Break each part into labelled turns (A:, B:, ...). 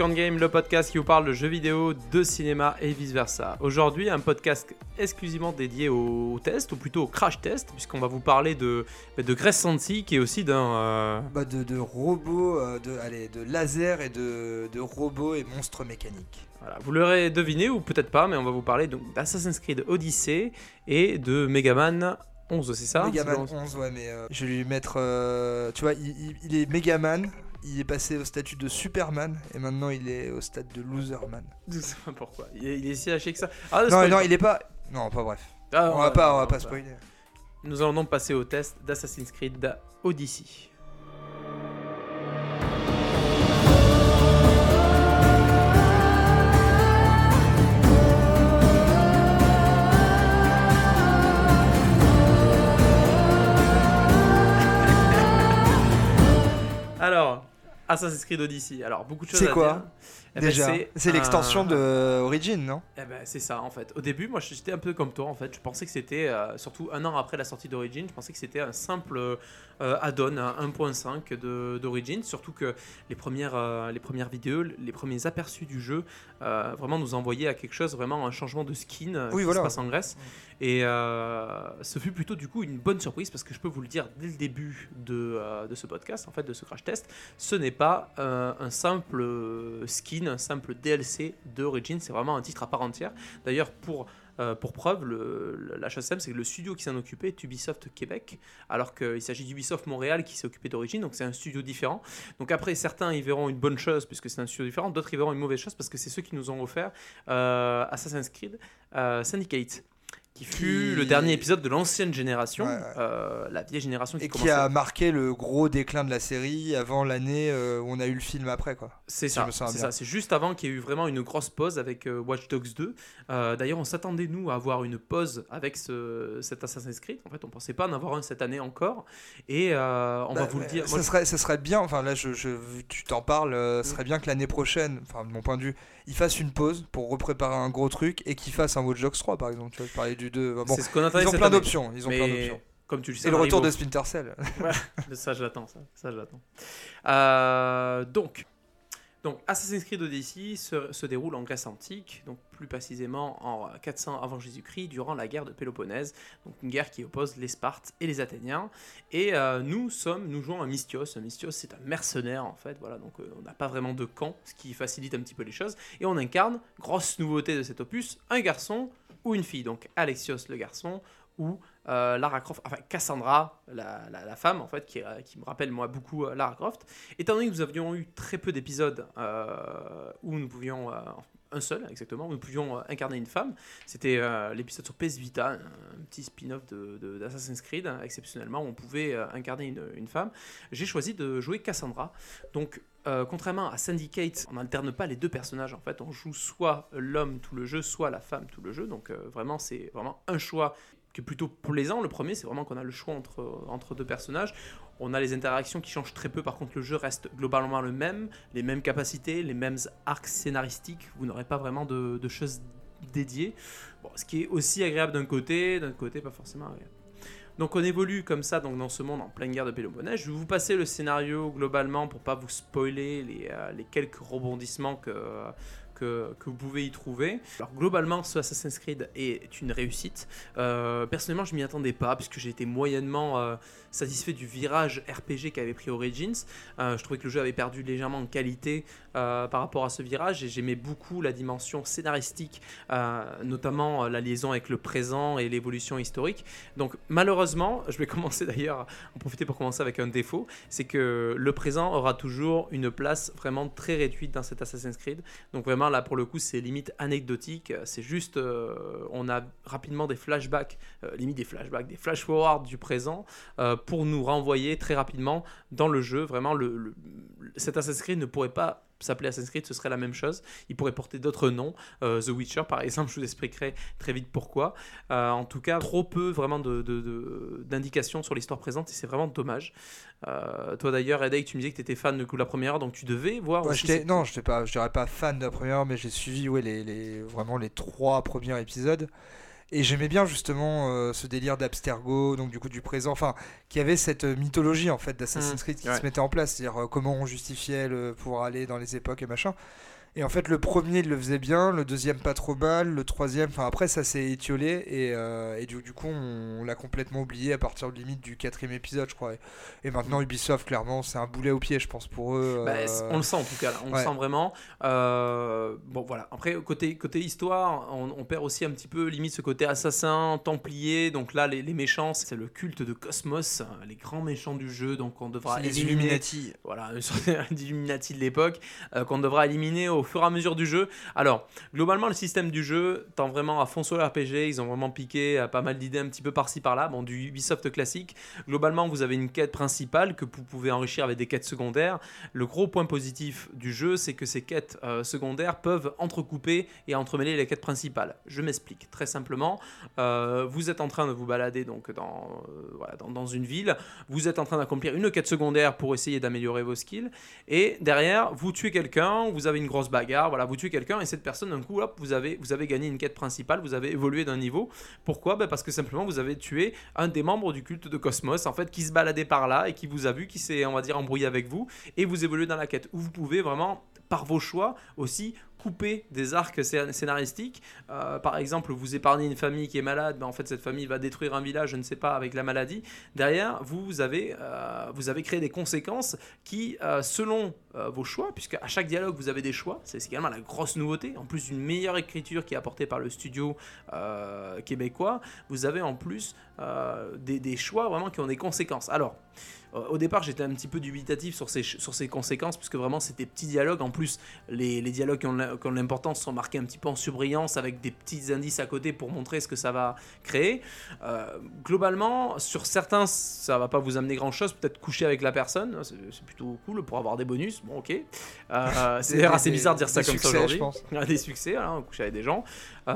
A: Popcorn Game, le podcast qui vous parle de jeux vidéo, de cinéma et vice versa. Aujourd'hui, un podcast exclusivement dédié aux tests, ou plutôt au crash test, puisqu'on va vous parler de, de Grace Santi, qui est aussi d'un. euh,
B: Bah de, de robots, euh, de, allez, de lasers et de, de robots et monstres mécaniques.
A: Voilà, vous l'aurez deviné ou peut-être pas, mais on va vous parler donc d'Assassin's Creed Odyssey et de Mega Man 11, c'est ça?
B: Megaman
A: C'est
B: 11, ouais, mais euh, je vais lui mettre. tu vois, il, il- il est Megaman, il est passé au statut de Superman et maintenant il est au stade de Loserman.
A: Pourquoi. Il est, il est si haché que ça. Ah,
B: Non, non, il est pas. Non, pas bref.
A: Ah,
B: on va pas, on va
A: non,
B: pas spoiler.
A: Nous allons donc passer au test d'Assassin's Creed Odyssey. Alors, Assassin's Creed Odyssey. Alors, beaucoup de choses
B: C'est
A: à
B: quoi
A: dire. Eh ben,
B: Déjà, c'est
A: un-
B: l'extension de Origin, non?
A: Eh ben, c'est ça en fait. Au début, moi j'étais un peu comme toi en fait. Je pensais que c'était, euh, surtout un an après la sortie d'Origin, je pensais que c'était un simple add-on, un 1.5 de- d'Origin. Surtout que les premières, euh, les premières vidéos, les premiers aperçus du jeu euh, vraiment nous envoyaient à quelque chose, vraiment un changement de skin euh,
B: Oui,
A: qui
B: voilà.
A: se passe en Grèce. Et euh, ce fut plutôt du coup une bonne surprise parce que je peux vous le dire dès le début de, euh, de ce podcast, en fait, de ce crash test, ce n'est pas euh, un simple euh, skin, un simple DLC d'Origin, c'est vraiment un titre à part entière. D'ailleurs, pour, euh, pour preuve, le- la simple, c'est que le studio qui s'en occupait est Ubisoft Québec, alors qu'il s'agit d'Ubisoft Montréal qui s'est occupé d'Origin, donc c'est un studio différent. Donc après, certains y verront une bonne chose puisque c'est un studio différent, d'autres y verront une mauvaise chose parce que c'est ceux qui nous ont offert euh, Assassin's Creed euh, Syndicate. Qui fut
B: Qui-
A: le dernier épisode de l'ancienne génération,
B: Ouais, ouais.
A: euh, la vieille génération qui
B: Et qui a marqué le gros déclin de la série avant l'année euh, où on a eu le film après, quoi.
A: C'est
B: si
A: ça, c'est ça. Juste avant qu'il y ait eu vraiment une grosse pause avec euh, Watch Dogs 2. Euh, D'ailleurs, on s'attendait nous à avoir une pause avec ce, cet Assassin's Creed. En fait, on pensait pas en avoir un cette année encore. Et on va
B: Bah,
A: vous le dire.
B: Ça
A: Moi,
B: serait, ça serait bien, enfin là, je, je- tu t'en parles, euh, ce serait bien que l'année prochaine, enfin de mon point de vue, ils fassent une pause pour repréparer un gros truc et qu'ils fassent un Watch Dogs 3 par exemple. Tu vois, je parlais du 2. Bon,
A: c'est ce qu'on attendait
B: ils ont plein d'options. Ils ont plein
A: Mais
B: d'options.
A: comme tu le sais,
B: Et le retour de Splinter Cell.
A: Ça, je l'attends. Ça, ça je l'attends. Euh, donc. Donc, Assassin's Creed Odyssey se, déroule en Grèce antique, donc plus précisément en 400 avant Jésus-Christ, durant la guerre de Péloponnèse, donc une guerre qui oppose les Spartes et les Athéniens. Et euh, nous sommes, nous jouons un Mystios. Un Mystios, c'est un mercenaire en fait, voilà, donc euh, on n'a pas vraiment de camp, ce qui facilite un petit peu les choses. Et on incarne, grosse nouveauté de cet opus, un garçon ou une fille. Donc Alexios le garçon ou euh, Lara Croft, enfin Cassandra, la, la- femme en fait, qui, euh, qui me rappelle moi beaucoup euh, Lara Croft. Étant donné que nous avions eu très peu d'épisodes où nous pouvions, un seul exactement, où nous pouvions incarner une femme, c'était l'épisode sur PS Vita, un, petit spin-off de- de- d'Assassin's Creed, hein, exceptionnellement, où on pouvait incarner une, une femme. J'ai choisi de jouer Cassandra. Donc, contrairement à Syndicate, on n'alterne pas les deux personnages en fait, on joue soit l'homme tout le jeu, soit la femme tout le jeu. Donc, vraiment, c'est vraiment un choix qui est plutôt plaisant. Le premier, c'est vraiment qu'on a le choix entre, entre deux personnages. On a les interactions qui changent très peu, par contre le jeu reste globalement le même, les mêmes capacités, les mêmes arcs scénaristiques, vous n'aurez pas vraiment de, de choses dédiées. Bon, ce qui est aussi agréable d'un côté, d'un côté pas forcément agréable. Donc on évolue comme ça donc dans ce monde en pleine guerre de Péloponnèse. Je vais vous passer le scénario globalement pour pas vous spoiler les, euh, les quelques rebondissements que, que, vous pouvez y trouver. Alors globalement ce Assassin's Creed est une réussite. Euh, personnellement je m'y attendais pas puisque j'ai été moyennement euh, satisfait du virage RPG qu'avait pris Origins. Euh, je trouvais que le jeu avait perdu légèrement en qualité par rapport à ce virage et j'aimais beaucoup la dimension scénaristique, notamment la liaison avec le présent et l'évolution historique. Donc malheureusement, je vais commencer d'ailleurs, en profiter pour commencer avec un défaut, c'est que le présent aura toujours une place vraiment très réduite dans cet Assassin's Creed. Donc vraiment là pour le coup c'est limite anecdotique, c'est juste euh, on a rapidement des flashbacks, euh, limite des flashbacks, des flash forward du présent euh, pour nous renvoyer très rapidement dans le jeu. Vraiment le- cet Assassin's Creed ne pourrait pas s'appeler Assassin's Creed, ce serait la même chose. Il pourrait porter d'autres noms. Euh, The Witcher, par exemple, je vous expliquerai très vite pourquoi. Euh, en tout cas, trop peu vraiment de- de- de- d'indications sur l'histoire présente et c'est vraiment dommage. Euh, toi d'ailleurs, Edek, tu me disais que tu étais fan de la première heure, donc tu devais voir
B: Ouais,
A: aussi.
B: non, je pas, je dirais pas fan de la première, mais j'ai suivi ouais, les, les- vraiment les trois premiers épisodes. Et j'aimais bien justement euh, ce délire d'Abstergo, donc du coup du présent, enfin, qui avait cette euh, mythologie en fait d'Assassin's
A: Mm,
B: Creed qui
A: ouais.
B: se mettait en place, c'est-à-dire euh, comment on justifiait le, pour aller dans les époques et machin. Et en fait, le premier il le faisait bien, le deuxième pas trop mal, le troisième, enfin après ça s'est étiolé et, euh, et du, du coup on, l'a complètement oublié à partir de limite du quatrième épisode, je crois. Et, et maintenant Ubisoft, clairement, c'est un boulet au pied, je pense pour eux.
A: Bah,
B: euh,
A: on le sent en tout cas, là. on
B: ouais.
A: le sent vraiment. Euh, bon voilà, après côté, côté histoire, on, on perd aussi un petit peu limite ce côté assassin, templier. Donc là, les, les méchants, c'est le culte de Cosmos, les grands méchants du jeu. Donc on devra
B: les
A: éliminer-
B: Illuminati.
A: voilà, une sorte d'Illuminati de l'époque qu'on devra éliminer au fur et à mesure du jeu. Alors, globalement, le système du jeu tend vraiment à fond sur l'RPG. Ils ont vraiment piqué euh, pas mal d'idées un petit peu par-ci par-là. Bon, du Ubisoft classique. Globalement, vous avez une quête principale que vous pouvez enrichir avec des quêtes secondaires. Le gros point positif du jeu, c'est que ces quêtes euh, secondaires peuvent entrecouper et entremêler les quêtes principales. Je m'explique très simplement. Euh, vous êtes en train de vous balader donc dans, dans, dans une ville. Vous êtes en train d'accomplir une quête secondaire pour essayer d'améliorer vos skills. Et derrière, vous tuez quelqu'un, vous avez une grosse bagarre, voilà, vous tuez quelqu'un et cette personne, d'un coup, hop, vous avez, vous avez gagné une quête principale, vous avez évolué d'un niveau. Pourquoi? Ben Parce que simplement, vous avez tué un des membres du culte de Cosmos, en fait, qui se baladait par là et qui vous a vu, qui s'est, on va dire, embrouillé avec vous, et vous évoluez dans la quête. Où vous pouvez vraiment, par vos choix, aussi couper des arcs scé- scénaristiques. Euh, par exemple, vous épargnez une famille qui est malade, ben en fait cette famille va détruire un village, je ne sais pas, avec la maladie. Derrière, vous avez, euh, vous avez créé des conséquences qui, euh, selon vos choix, puisque à chaque dialogue vous avez des choix, c'est également la grosse nouveauté, en plus d'une meilleure écriture qui est apportée par le studio québécois, vous avez en plus des, des choix vraiment qui ont des conséquences. Alors, au départ, j'étais un petit peu dubitatif sur ces, sur ces conséquences, puisque vraiment, c'était petits dialogues. En plus, les, les dialogues qui ont la- qui ont l'importance sont marqués un petit peu en surbrillance, avec des petits indices à côté pour montrer ce que ça va créer. Euh, globalement, sur certains, ça va pas vous amener grand-chose. Peut-être coucher avec la personne, c'est plutôt cool pour avoir des bonus. Bon, ok. Euh, c'est assez bizarre de dire ça comme ça aujourd'hui.
B: je pense.
A: Des succès, voilà, on couche avec des gens.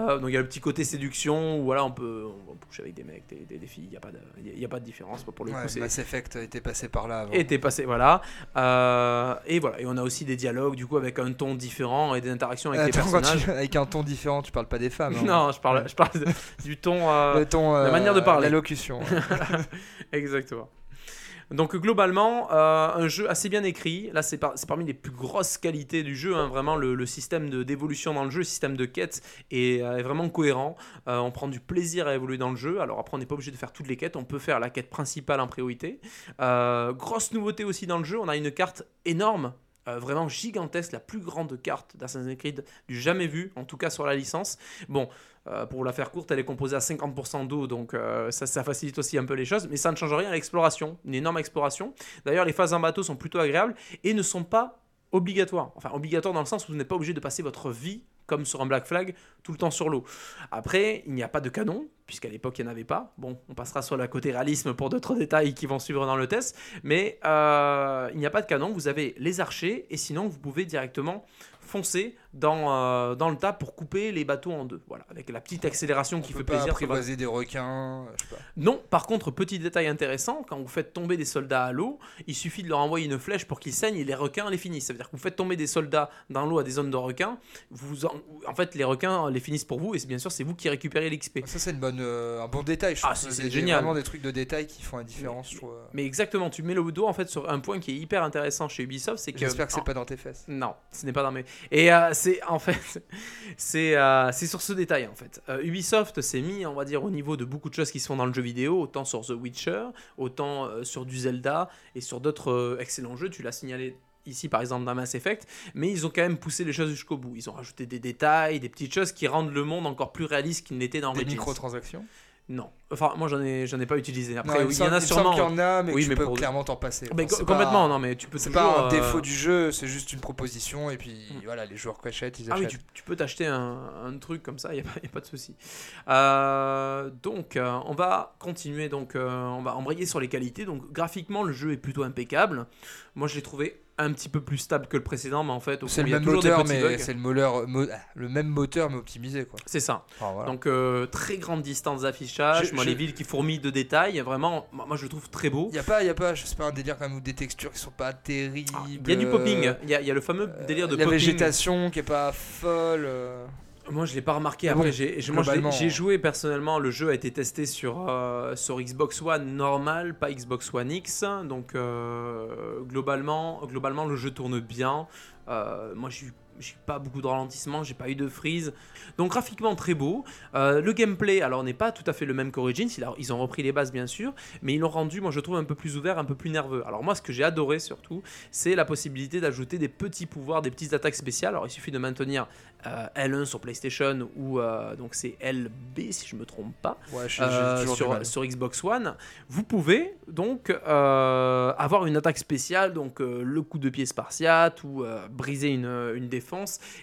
A: Euh, donc il y a le petit côté séduction où voilà, on peut, on peut coucher avec des mecs, des, des- des filles, il n'y a, pas de- il y a pas de différence. Pour le
B: Ouais,
A: coup, c'est-
B: Mass Effect était passé par là avant.
A: était passé, voilà. Euh, et voilà, et on a aussi des dialogues du coup avec un ton différent et des interactions avec les
B: Attends, quand
A: personnages.
B: tu- avec un ton différent, tu parles pas des femmes. hein.
A: Non, je parle, je parle de- du ton. euh,
B: Le ton,
A: la
B: euh,
A: manière de parler.
B: L'allocution.
A: Exactement. Donc globalement, euh, un jeu assez bien écrit. Là, c'est par- c'est parmi les plus grosses qualités du jeu. hein. Vraiment, le, système d'évolution dans le jeu, le système de quête est, euh, est vraiment cohérent. Euh, on prend du plaisir à évoluer dans le jeu. Alors après, on n'est pas obligé de faire toutes les quêtes. On peut faire la quête principale en priorité. Grosse nouveauté aussi dans le jeu, on a une carte énorme. Euh, vraiment gigantesque, la plus grande carte d'Assassin's Creed du jamais vue, en tout cas sur la licence. Bon, euh, pour la faire courte, elle est composée à 50% d'eau, donc euh, ça, ça facilite aussi un peu les choses, mais ça ne change rien à l'exploration, une énorme exploration. D'ailleurs, les phases en bateau sont plutôt agréables et ne sont pas obligatoires. Enfin, obligatoires dans le sens où vous n'êtes pas obligé de passer votre vie, comme sur un Black Flag, tout le temps sur l'eau. Après, il n'y a pas de canon, puisqu'à l'époque, il n'y en avait pas. Bon, on passera sur le côté réalisme pour d'autres détails qui vont suivre dans le test, mais euh, il n'y a pas de canon, vous avez les archers, et sinon, vous pouvez directement foncer dans, euh, dans le tas pour couper les bateaux en deux. Voilà, avec la petite accélération qui fait
B: pas
A: plaisir.
B: apprivoiser des requins. je sais pas.
A: non, par contre, petit détail intéressant, quand vous faites tomber des soldats à l'eau, il suffit de leur envoyer une flèche pour qu'ils saignent et les requins les finissent. Ça veut dire que vous faites tomber des soldats dans l'eau à des zones de requins, vous en... en fait, les requins les finissent pour vous et c'est bien sûr c'est vous qui récupérez l'XP.
B: Ça, c'est une bonne, euh, un bon détail. Je
A: Ah, c'est- génial.
B: vraiment des trucs de détail qui font la différence. je trouve.
A: Mais exactement, tu mets le doigt en fait sur un point qui est hyper intéressant chez Ubisoft, c'est que
B: J'espère que c'est pas dans tes fesses.
A: Non, ce n'est pas dans mes. Et euh, c'est en fait, c'est euh, sur ce détail en fait. Euh, Ubisoft s'est mis, on va dire, au niveau de beaucoup de choses qui se font dans le jeu vidéo, autant sur The Witcher, autant euh, sur du Zelda et sur d'autres excellents jeux. Tu l'as signalé ici par exemple dans Mass Effect, mais ils ont quand même poussé les choses jusqu'au bout. Ils ont rajouté des détails, des petites choses qui rendent le monde encore plus réaliste qu'il n'était dans
B: Des
A: Origins.
B: microtransactions.
A: Non, enfin moi j'en ai j'en ai pas utilisé. Après
B: Non,
A: oui, il y en a sûrement.
B: qu'il y en a, mais
A: Oui,
B: tu
A: mais
B: peux
A: pour-
B: clairement t'en passer.
A: Mais
B: Enfin, c'est
A: complètement,
B: pas-
A: non mais tu peux
B: C'est pas un
A: euh,
B: défaut du jeu, c'est juste une proposition et puis
A: Mm.
B: voilà, les joueurs achètent, ils
A: Ah oui,
B: achètent.
A: tu, tu peux t'acheter un, un truc comme ça, il n'y a, a pas de souci. Euh, donc, euh, on va continuer, donc, euh, on va embrayer sur les qualités. Donc, graphiquement, le jeu est plutôt impeccable. Moi, je l'ai trouvé un petit peu plus stable que le précédent, mais en fait,
B: C'est le même moteur, mais c'est le, moteur- mo- le même moteur, mais optimisé. Quoi.
A: C'est ça.
B: Enfin, voilà.
A: Donc, euh, très grande distance d'affichage. Moi, les villes qui fourmillent de détails, vraiment, moi, je le trouve très beau.
B: Il y a pas, il y a pas, je sais pas, un délire quand même ou des textures qui sont pas terribles.
A: Ah, Il y a du
B: euh,
A: popping. Il y a, il y a le fameux délire de
B: la
A: popping.
B: végétation qui est pas folle.
A: Moi, je l'ai pas remarqué.
B: Bon,
A: Après, j'ai, j'ai joué personnellement. Le jeu a été testé sur, euh, sur Xbox One normal, pas Xbox One X. Donc, euh, globalement, globalement, le jeu tourne bien. Euh, moi, j'ai eu j'ai pas beaucoup de ralentissement, j'ai pas eu de freeze. Donc graphiquement très beau. Euh, le gameplay, alors n'est pas tout à fait le même qu'Origins. Ils ont repris les bases bien sûr, mais ils l'ont rendu, moi je trouve un peu plus ouvert, un peu plus nerveux. Alors moi, ce que j'ai adoré surtout, c'est la possibilité d'ajouter des petits pouvoirs, des petites attaques spéciales. Alors il suffit de maintenir euh, L1 sur PlayStation ou euh, donc c'est LB si je me trompe pas.
B: Ouais,
A: sur, sur Xbox One, vous pouvez donc avoir une attaque spéciale, donc le coup de pied spartiate ou briser une, une défense,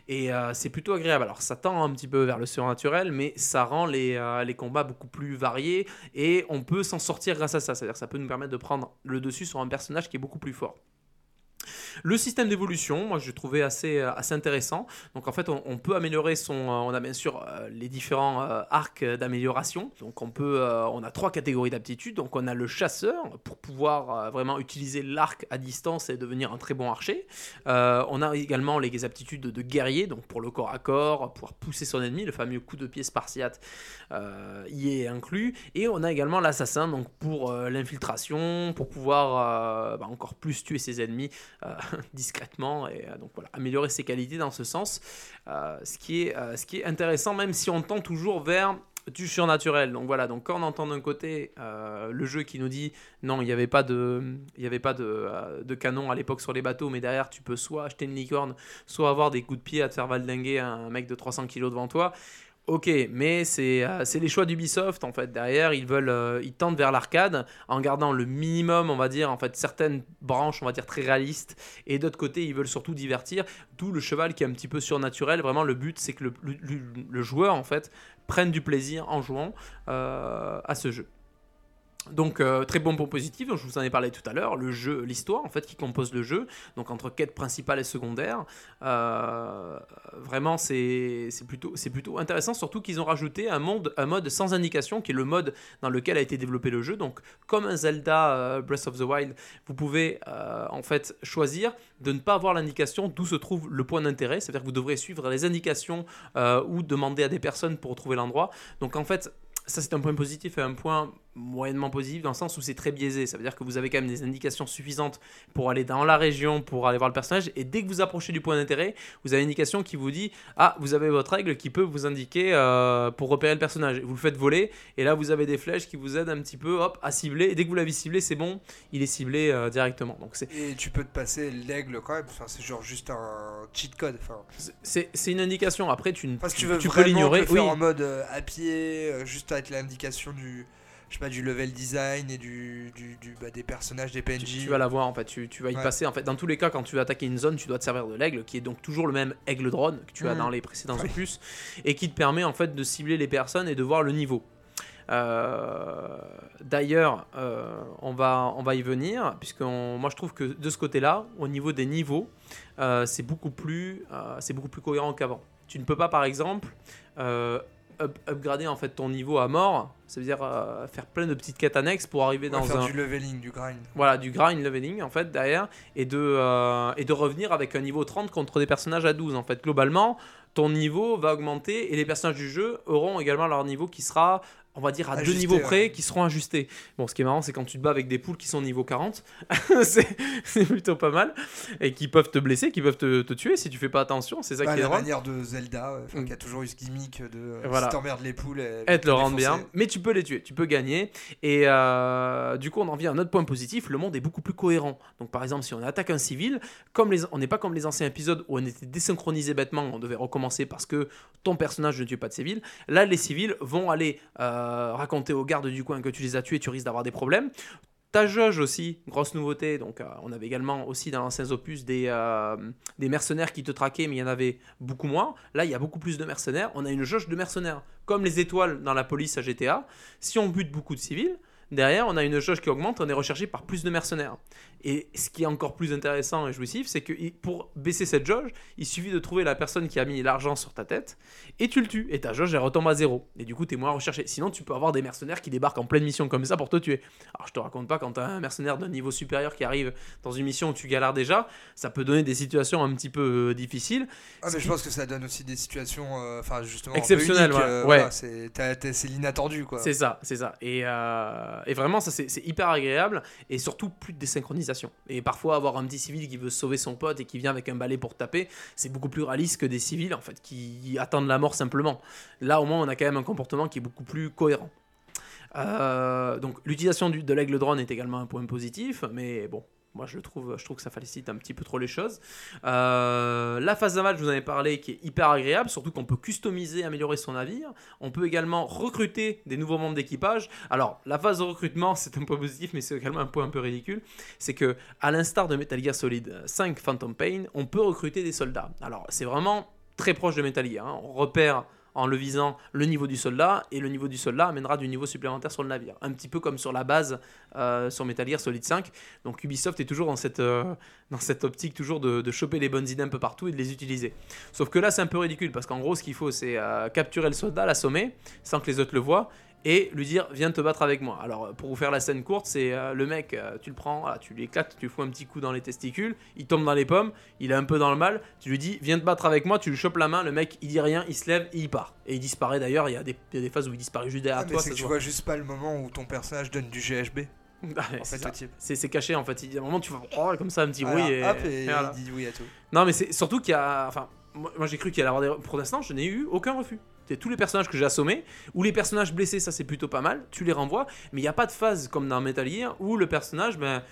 A: et euh, c'est plutôt agréable. Alors ça tend un petit peu vers le surnaturel, mais ça rend les, euh, les combats beaucoup plus variés, et on peut s'en sortir grâce à ça, c'est-à-dire ça peut nous permettre de prendre le dessus sur un personnage qui est beaucoup plus fort. Le système d'évolution, moi je trouvais assez, euh, assez intéressant. Donc en fait, on, peut améliorer son. euh, On a bien sûr euh, les différents arcs d'amélioration. Donc on peut, on a trois catégories d'aptitudes. Donc on a le chasseur pour pouvoir vraiment utiliser l'arc à distance et devenir un très bon archer. On a également les aptitudes de guerrier, donc pour le corps à corps, pouvoir pousser son ennemi, le fameux coup de pied spartiate y est inclus. Et on a également l'assassin, donc pour l'infiltration, pour pouvoir bah, encore plus tuer ses ennemis discrètement et euh, donc voilà, améliorer ses qualités dans ce sens. Euh, ce, qui est, euh, ce qui est intéressant, même si on tend toujours vers du surnaturel. Donc voilà, donc quand on entend d'un côté le jeu qui nous dit non, il n'y avait pas de, y avait pas de, de canon à l'époque sur les bateaux, mais derrière tu peux soit acheter une licorne, soit avoir des coups de pied à te faire valdinguer un mec de 300 kg devant toi. Ok, mais c'est euh, c'est les choix d'Ubisoft en fait. Derrière, ils veulent, euh, ils tendent vers l'arcade en gardant le minimum, on va dire, en fait, certaines branches, on va dire très réalistes, et d'autre côté, ils veulent surtout divertir. D'où le cheval qui est un petit peu surnaturel. Vraiment, le but, c'est que le joueur en fait prenne du plaisir en jouant euh, à ce jeu. Donc euh, très bon point positif, je vous en ai parlé tout à l'heure, le jeu, l'histoire en fait qui compose le jeu, donc entre quête principale et secondaire, euh, vraiment c'est plutôt, plutôt intéressant, surtout qu'ils ont rajouté un, monde, un mode sans indication qui est le mode dans lequel a été développé le jeu, donc comme un Zelda euh, Breath of the Wild, vous pouvez en fait choisir de ne pas avoir l'indication d'où se trouve le point d'intérêt, c'est-à-dire que vous devrez suivre les indications ou demander à des personnes pour trouver l'endroit, donc en fait ça c'est un point positif et un point moyennement positif dans le sens où c'est très biaisé. Ça veut dire que vous avez quand même des indications suffisantes pour aller dans la région, pour aller voir le personnage. Et dès que vous approchez du point d'intérêt, vous avez une indication qui vous dit Ah, vous avez votre règle qui peut vous indiquer euh, pour repérer le personnage. Vous le faites voler. Et là, vous avez des flèches qui vous aident un petit peu hop, à cibler. Et dès que vous l'avez ciblé, c'est bon, il est ciblé euh, directement. Donc c'est
B: Et tu peux te passer l'aigle quand même. Enfin, c'est genre juste un cheat code. Enfin,
A: c'est- une indication. Après, tu, ne-
B: tu
A: tu, peux l'ignorer. Oui,
B: en mode euh, à pied, juste l'indication du, je sais pas, du level design et du, du, du- bah, des personnages, des PNJ.
A: tu, tu vas la voir en fait, tu, tu vas y
B: Ouais.
A: passer en fait. Dans tous les cas, quand tu vas attaquer une zone, tu dois te servir de l'aigle, qui est donc toujours le même aigle drone que tu as
B: Mhm.
A: dans les précédents opus, et qui te permet en fait de cibler les personnes et de voir le niveau. Euh, D'ailleurs, euh, on, va, on va y venir, puisque on- moi je trouve que de ce côté-là, au niveau des niveaux, euh, c'est beaucoup, plus, c'est beaucoup plus cohérent qu'avant. Tu ne peux pas par exemple up- upgrader en fait ton niveau à mort, c'est-à-dire euh, faire plein de petites quêtes annexes pour arriver
B: Ouais,
A: dans
B: faire
A: un,
B: du leveling, du grind.
A: voilà, du grind leveling en fait derrière et de, euh, et de revenir avec un niveau 30 contre des personnages à 12 en fait. Globalement, ton niveau va augmenter et les personnages du jeu auront également leur niveau qui sera on va dire à deux niveaux
B: ouais.
A: près qui seront ajustés. Bon, ce qui est marrant, c'est quand tu te bats avec des poules qui sont niveau 40, c'est plutôt pas mal, et qui peuvent te blesser, qui peuvent te, te tuer si tu fais pas attention, c'est ça
B: Bah,
A: qui est
B: la
A: drôle.
B: manière de Zelda, euh,
A: Mm.
B: qui a toujours eu ce gimmick de euh,
A: Voilà.
B: si t'emmerdes les poules, elles,
A: Elle te le
B: vont
A: rend
B: défoncer.
A: bien, mais tu peux les tuer, tu peux gagner. Et euh, du coup, on en vient à un autre point positif le monde est beaucoup plus cohérent. Donc, par exemple, si on attaque un civil, comme les, on n'est pas comme les anciens épisodes où on était désynchronisé bêtement, on devait recommencer parce que ton personnage ne tue pas de civils. Là, les civils vont aller euh, raconter aux gardes du coin que tu les as tués, tu risques d'avoir des problèmes. Ta jauge aussi, grosse nouveauté. Donc, euh, on avait également aussi dans l'ancien opus des, euh, des mercenaires qui te traquaient, mais il y en avait beaucoup moins. Là, il y a beaucoup plus de mercenaires. On a une jauge de mercenaires, comme les étoiles dans la police à GTA. Si on bute beaucoup de civils, derrière, on a une jauge qui augmente, on est recherché par plus de mercenaires. Et ce qui est encore plus intéressant et jouissif, c'est que pour baisser cette jauge, il suffit de trouver la personne qui a mis l'argent sur ta tête et tu le tues. Et ta jauge, elle retombe à zéro. Et du coup, tu es moins recherché. Sinon, tu peux avoir des mercenaires qui débarquent en pleine mission comme ça pour te tuer. Alors, je te raconte pas quand tu as un mercenaire d'un niveau supérieur qui arrive dans une mission où tu galères déjà, ça peut donner des situations un petit peu euh, difficiles.
B: Ah, mais je pense que ça donne aussi des situations, euh, enfin, justement,
A: exceptionnelles.
B: Euh,
A: ouais.
B: c'est l'inattendu, quoi.
A: C'est ça, c'est ça. Et, et vraiment, ça, c'est hyper agréable. Et surtout, plus de désynchronisation. Et parfois, avoir un petit civil qui veut sauver son pote et qui vient avec un balai pour taper, c'est beaucoup plus réaliste que des civils en fait qui attendent la mort simplement. Là au moins on a quand même un comportement qui est beaucoup plus cohérent. Euh, donc l'utilisation de l'aigle drone est également un point positif, mais bon, moi, je trouve, je trouve que ça félicite un petit peu trop les choses. Euh, la phase d'aval, je vous en ai parlé, qui est hyper agréable, surtout qu'on peut customiser, améliorer son navire. On peut également recruter des nouveaux membres d'équipage. Alors, la phase de recrutement, c'est un point positif, mais c'est également un point un peu ridicule. C'est que, à l'instar de Metal Gear Solid 5 Phantom Pain, on peut recruter des soldats. Alors, c'est vraiment très proche de Metal Gear. Hein. On repère en le visant le niveau du soldat, et le niveau du soldat amènera du niveau supplémentaire sur le navire. Un petit peu comme sur la base euh, sur Metal Gear Solid 5. Donc Ubisoft est toujours dans cette, euh, optique toujours de, de, choper les bonnes idées un peu partout et de les utiliser. Sauf que là c'est un peu ridicule, parce qu'en gros ce qu'il faut c'est euh, capturer le soldat, l'assommer, sans que les autres le voient, et lui dire viens te battre avec moi. Alors pour vous faire la scène courte, c'est euh, le mec, euh, tu le prends, tu lui éclates, tu lui fous un petit coup dans les testicules, il tombe dans les pommes, il est un peu dans le mal, tu lui dis viens te battre avec moi, tu lui chopes la main, le mec il dit rien, il se lève et il part. Et il disparaît d'ailleurs, il y, a des, des phases où il disparaît juste derrière ah, toi.
B: C'est que tu vois juste pas le moment où ton personnage donne du GHB.
A: Ah, c'est caché en fait. Il y a un moment tu vas oh, comme ça un petit bruit et,
B: il dit oui à tout.
A: Non mais c'est surtout qu'il y a, enfin moi, j'ai cru qu'il allait avoir des. Pour l'instant, je n'ai eu aucun refus tous les personnages que j'ai assommés, ou les personnages blessés, ça c'est plutôt pas mal, tu les renvoies, mais il n'y a pas de phase comme dans Metal Gear où le personnage, ben,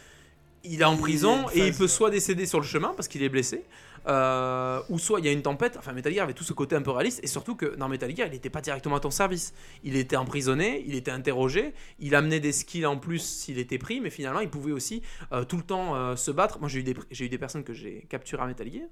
A: il est en prison et il peut soit décéder sur le chemin parce qu'il est blessé, euh, ou soit il y a une tempête. Enfin, Metal Gear avait tout ce côté un peu réaliste, et surtout que dans Metal Gear, il n'était pas directement à ton service. Il était emprisonné, il était interrogé, il amenait des skills en plus s'il était pris, mais finalement, il pouvait aussi euh, tout le temps euh, se battre. Moi, j'ai eu, des, j'ai eu des personnes que j'ai capturées à Metal Gear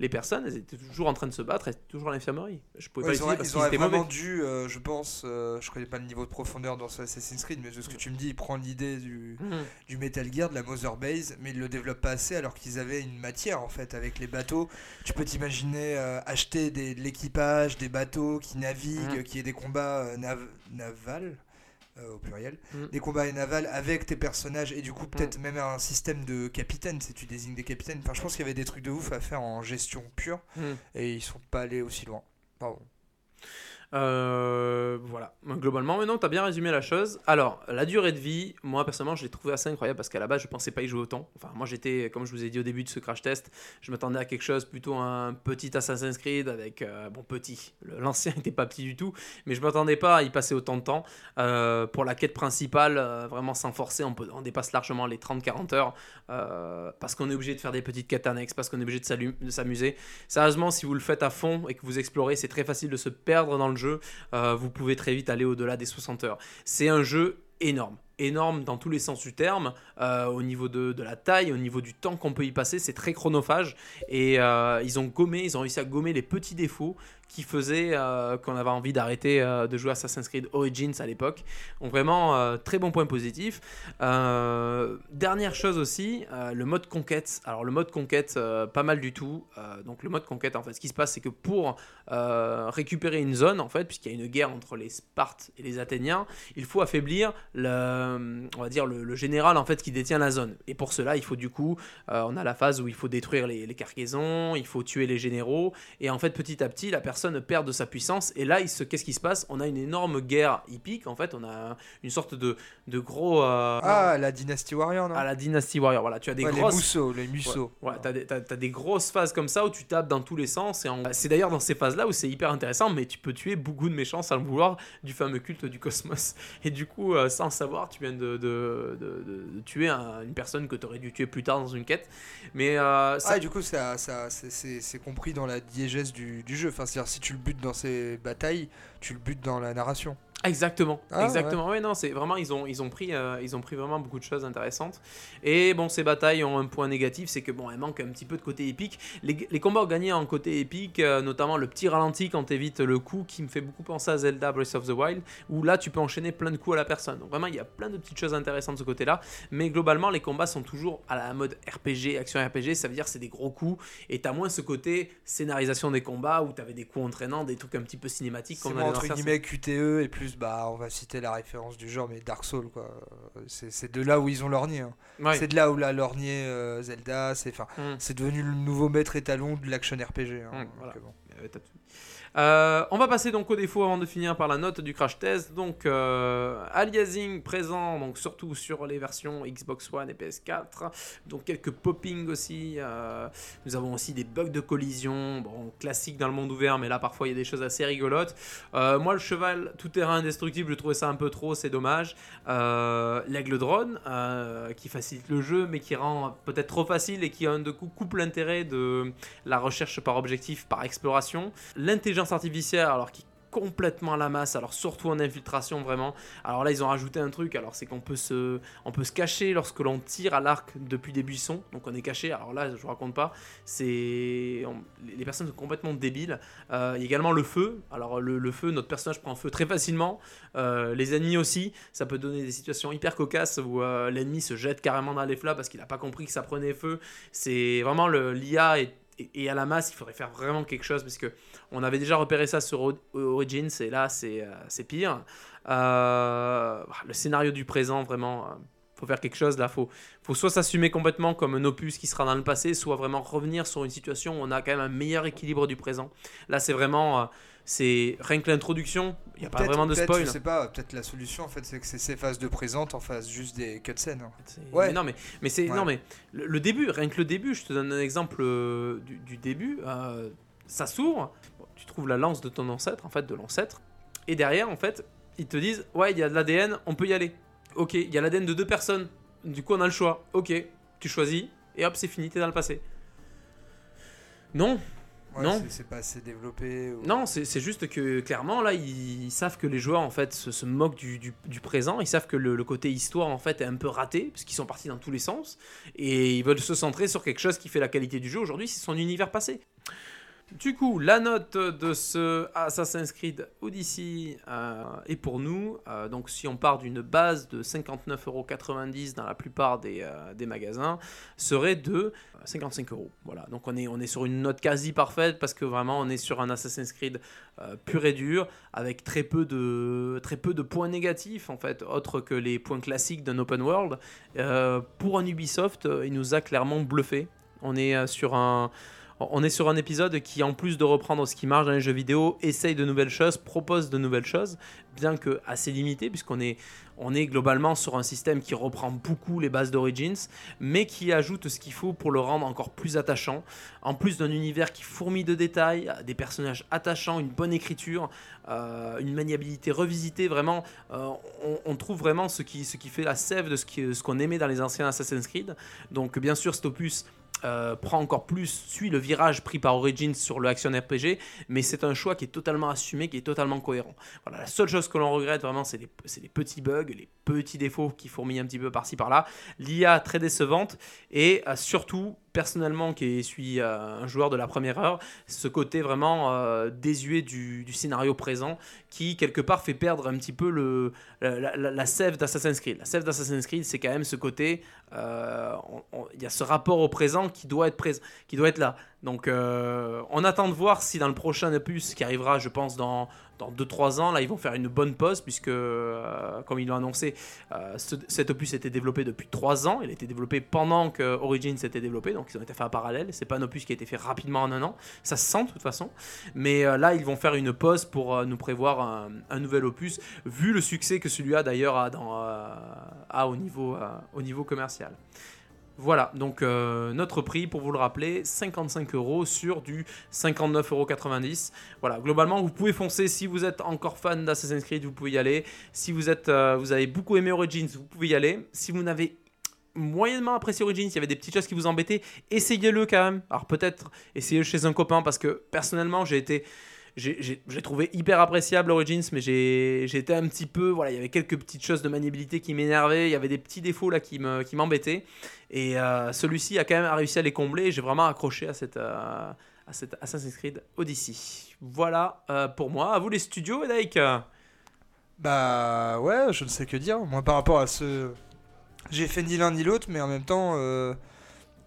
A: les personnes, elles étaient toujours en train de se battre, elles étaient toujours à l'infirmerie. Je pouvais pas
B: ils, parce ils auraient vraiment dû, euh, je pense, euh, je connais pas le niveau de profondeur dans ce Assassin's Creed, mais de ce que tu me dis, il prend l'idée du, mhm. du Metal Gear, de la Mother Base, mais il le développe pas assez alors qu'ils avaient une matière en fait avec les bateaux. Tu peux t'imaginer euh, acheter de l'équipage, des bateaux qui naviguent, mhm. qui aient des combats navals? Euh, au pluriel, mm. des combats navals avec tes personnages et du coup peut-être mm. même un système de capitaine si tu désignes des capitaines. Enfin, je pense qu'il y avait des trucs de ouf à faire en gestion pure mm. et ils sont pas allés aussi loin. Pardon.
A: Euh, voilà, globalement, maintenant tu as bien résumé la chose. Alors, la durée de vie, moi personnellement, je l'ai trouvé assez incroyable parce qu'à la base, je pensais pas y jouer autant. Enfin, moi j'étais, comme je vous ai dit au début de ce crash test, je m'attendais à quelque chose plutôt un petit Assassin's Creed avec, euh, bon, petit, l'ancien n'était pas petit du tout, mais je m'attendais pas à y passer autant de temps. Euh, pour la quête principale, vraiment sans forcer, on, on dépasse largement les 30-40 heures parce qu'on est obligé de faire des petites quêtes annexes, parce qu'on est obligé de s'amuser. Sérieusement, si vous le faites à fond et que vous explorez, c'est très facile de se perdre dans le jeu, euh, vous pouvez très vite aller au-delà des 60 heures. C'est un jeu énorme énorme dans tous les sens du terme, euh, au niveau de, la taille, au niveau du temps qu'on peut y passer, c'est très chronophage. Et euh, ils ont gommé, ils ont réussi à gommer les petits défauts qui faisaient euh, qu'on avait envie d'arrêter de jouer Assassin's Creed Origins à l'époque. Donc vraiment, très bon point positif. dernière chose aussi, le mode conquête. Alors le mode conquête, pas mal du tout. donc le mode conquête, en fait, ce qui se passe, c'est que pour récupérer une zone, en fait, puisqu'il y a une guerre entre les Spartes et les Athéniens, il faut affaiblir le euh, on va dire le, général en fait qui détient la zone. Et pour cela, il faut du coup, euh, on a la phase où il faut détruire les, cargaisons, il faut tuer les généraux, et en fait petit à petit, la personne perd de sa puissance. Et là, qu'est-ce qui se passe? On a une énorme guerre hippique. En fait, on a une sorte de, de gros.
B: Euh, ah, la dynastie warrior, non?
A: Ah, la dynastie warrior. Voilà, tu as des grosses. Les
B: mousseaux, les museaux.
A: Ouais, t'as des, as, des grosses phases comme ça où tu tapes dans tous les sens. Et c'est d'ailleurs dans ces phases-là où c'est hyper intéressant, mais tu peux tuer beaucoup de méchants sans le vouloir du fameux culte du cosmos. Et du coup, sans savoir, tu viens de de, de, tuer une personne que tu aurais dû tuer plus tard dans une quête. Mais euh,
B: ça... Ah, du coup, ça, ça, c'est compris dans la diégèse du, du jeu. Enfin, c'est-à-dire, si tu le butes dans ces batailles, tu le butes dans la narration.
A: Exactement,
B: Ah,
A: exactement. Ouais. non, c'est vraiment ils ont ils ont pris euh, ils ont pris vraiment beaucoup de choses intéressantes. Et bon, ces batailles ont un point négatif, c'est que bon, elles manquent un petit peu de côté épique. Les, les combats gagnés en côté épique, euh, notamment le petit ralenti quand t'évites le coup, qui me fait beaucoup penser à Zelda Breath of the Wild, où là tu peux enchaîner plein de coups à la personne. Donc vraiment, il y a plein de petites choses intéressantes de ce côté-là. Mais globalement, les combats sont toujours à la mode RPG, action RPG. Ça veut dire c'est des gros coups et t'as moins ce côté scénarisation des combats où t'avais des coups entraînants, des trucs un petit peu cinématiques les
B: entre guillemets QTE et plus, bah, on va citer la référence du genre, mais Dark Souls, quoi. C'est de là où ils ont lorgné. hein.
A: Ouais.
B: C'est de là où l'a lorgné euh, Zelda. C'est
A: Mm.
B: c'est devenu le nouveau maître étalon de l'action RPG. hein.
A: Mm, voilà.
B: bon.
A: Euh. Euh, on va passer donc au défaut avant de finir par la note du crash test. Donc, euh, aliasing présent, donc surtout sur les versions Xbox One et PS4. Donc quelques popping aussi. euh, nous avons aussi des bugs de collision, bon classique dans le monde ouvert, mais là parfois il y a des choses assez rigolotes. Moi le cheval tout terrain indestructible, je trouvais ça un peu trop, c'est dommage. L'aigle drone qui facilite le jeu, mais qui rend peut-être trop facile et qui un de coup coupe l'intérêt de la recherche par objectif, par exploration. Artificielle, alors qui complètement à la masse, alors surtout en infiltration vraiment. Alors là ils ont rajouté un truc, alors c'est qu'on peut se, on peut se cacher lorsque l'on tire à l'arc depuis des buissons, donc on est caché. Alors là je vous raconte pas, c'est les personnes sont complètement débiles. Euh, également le feu. Alors le, le feu, notre personnage prend feu très facilement. Euh, les ennemis aussi, ça peut donner des situations hyper cocasses où euh, l'ennemi se jette carrément dans les flammes parce qu'il n'a pas compris que ça prenait feu. C'est vraiment le l'IA est et- à la masse, il faudrait faire vraiment quelque chose parce que on avait déjà repéré ça sur Origins et là c'est euh, pire. Euh, le scénario du présent, vraiment, euh, faut faire quelque chose là. Faut, faut soit s'assumer complètement comme un opus qui sera dans le passé, soit vraiment revenir sur une situation où on a quand même un meilleur équilibre du présent. Là, c'est vraiment, c'est rien que l'introduction. Il n'y a pas vraiment de spoil.
B: Je sais pas, peut-être la solution en fait, c'est que c'est ces phases de présente en face juste des cutscenes. hein. Ouais.
A: mais non, mais, mais c'est
B: Ouais.
A: non, mais le, le début, rien que le début, je te donne un exemple euh, du, du début. euh, ça s'ouvre, bon, tu trouves la lance de ton ancêtre, en fait, de l'ancêtre, et derrière, en fait, ils te disent, ouais, il y a de l'ADN, on peut y aller. Ok, il y a l'ADN de deux personnes. Du coup, on a le choix. Ok, tu choisis, et hop, c'est fini, t'es dans le passé. Non,
B: Ouais,
A: Non.
B: c'est- pas assez développé. ou-
A: non, c'est juste que clairement là, ils savent que les joueurs en fait se, se moquent du, du- du présent. Ils savent que le, le côté histoire en fait est un peu raté parce qu'ils sont partis dans tous les sens et ils veulent se centrer sur quelque chose qui fait la qualité du jeu aujourd'hui, c'est son univers passé. Du coup, la note de ce Assassin's Creed Odyssey euh, est pour nous. euh, donc, si on part d'une base de 59,90€ dans la plupart des, euh, magasins, serait de euh, 55 euros. Voilà, donc on est, on est sur une note quasi parfaite parce que vraiment on est sur un Assassin's Creed pur et dur avec très peu, de, très peu de points négatifs en fait, autres que les points classiques d'un open world. Pour un Ubisoft, il nous a clairement bluffé. On est sur un. On est sur un épisode qui, en plus de reprendre ce qui marche dans les jeux vidéo, essaye de nouvelles choses, propose de nouvelles choses, bien que assez limité, puisqu'on est, on est globalement sur un système qui reprend beaucoup les bases d'Origins, mais qui ajoute ce qu'il faut pour le rendre encore plus attachant. En plus d'un univers qui fourmille de détails, des personnages attachants, une bonne écriture, euh, une maniabilité revisitée, vraiment, euh, on, trouve vraiment ce qui, ce qui fait la sève de ce qu'on aimait dans les anciens Assassin's Creed. Donc bien sûr, cet opus euh, prend encore plus, suit le virage pris par Origins sur le action RPG, mais c'est un choix qui est totalement assumé, qui est totalement cohérent. Voilà, la seule chose que l'on regrette vraiment, c'est les, les petits bugs, les petits défauts qui fourmillent un petit peu par-ci par-là. L'IA très décevante et euh, surtout, personnellement, qui suis euh, un joueur de la première heure, ce côté vraiment euh, désuet du, scénario présent qui, quelque part, fait perdre un petit peu le, la, sève d'Assassin's Creed. La sève d'Assassin's Creed, c'est quand même ce côté, euh, il y a ce rapport au présent qui doit être, qui doit être là. Donc, euh, on attend de voir si dans le prochain opus qui arrivera, je pense, dans, dans 2-3 ans, là, ils vont faire une bonne pause, puisque, euh, comme ils l'ont annoncé, euh, ce- cet opus était développé depuis 3 ans. Il a été développé pendant que Origins était développé, donc ils ont été faits en parallèle. C'est pas un opus qui a été fait rapidement en un an. Ça se sent de toute façon. Mais là, ils vont faire une pause pour nous prévoir un, nouvel opus, vu le succès que celui-là d'ailleurs a, au niveau commercial. Voilà, donc euh, notre prix, pour vous le rappeler, 55 euros sur du 59,90 euros. Voilà, globalement, vous pouvez foncer si vous êtes encore fan d'Assassin's Creed, vous pouvez y aller. Si vous, êtes, euh, vous avez beaucoup aimé Origins, vous pouvez y aller. Si vous n'avez moyennement apprécié Origins, il y avait des petites choses qui vous embêtaient, essayez-le quand même. Alors peut-être essayez-le chez un copain parce que personnellement, j'ai été j'ai trouvé hyper appréciable Origins, mais été un petit peu. Voilà, il y avait quelques petites choses de maniabilité qui m'énervaient, il y avait des petits défauts là qui m'embêtaient. Et euh, celui-ci a quand même réussi à les combler. J'ai vraiment accroché euh, à cette Assassin's Creed Odyssey. Voilà euh, pour moi. À vous les studios, Edaik
B: Bah ouais, je ne sais que dire. Moi, par rapport à ce. J'ai fait ni l'un ni l'autre, mais en même temps